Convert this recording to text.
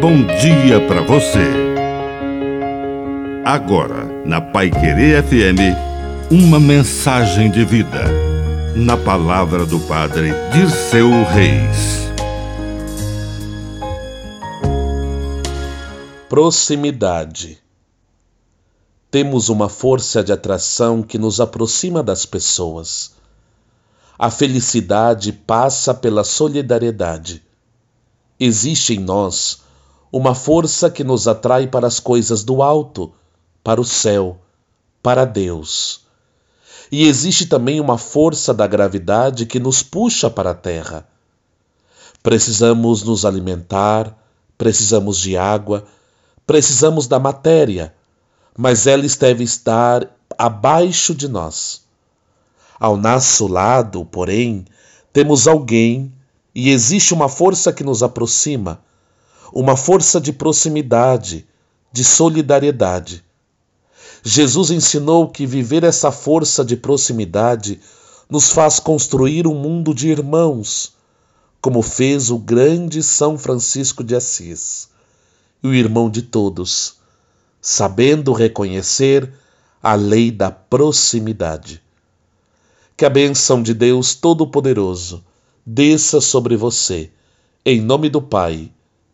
bom dia para você. Agora, na Pai Querer FM, uma mensagem de vida. Na palavra do Padre Dirceu Reis. Proximidade. Temos uma força de atração que nos aproxima das pessoas. A felicidade passa pela solidariedade Existe em nós uma força que nos atrai para as coisas do alto, para o céu, para Deus. E existe também uma força da gravidade que nos puxa para a terra. Precisamos nos alimentar, precisamos de água, precisamos da matéria, mas ela deve estar abaixo de nós. Ao nosso lado, porém, temos alguém e existe uma força que nos aproxima, uma força de proximidade, de solidariedade. Jesus ensinou que viver essa força de proximidade nos faz construir um mundo de irmãos, como fez o grande São Francisco de Assis, o irmão de todos, sabendo reconhecer a lei da proximidade. Que a bênção de Deus Todo-Poderoso desça sobre você, em nome do Pai,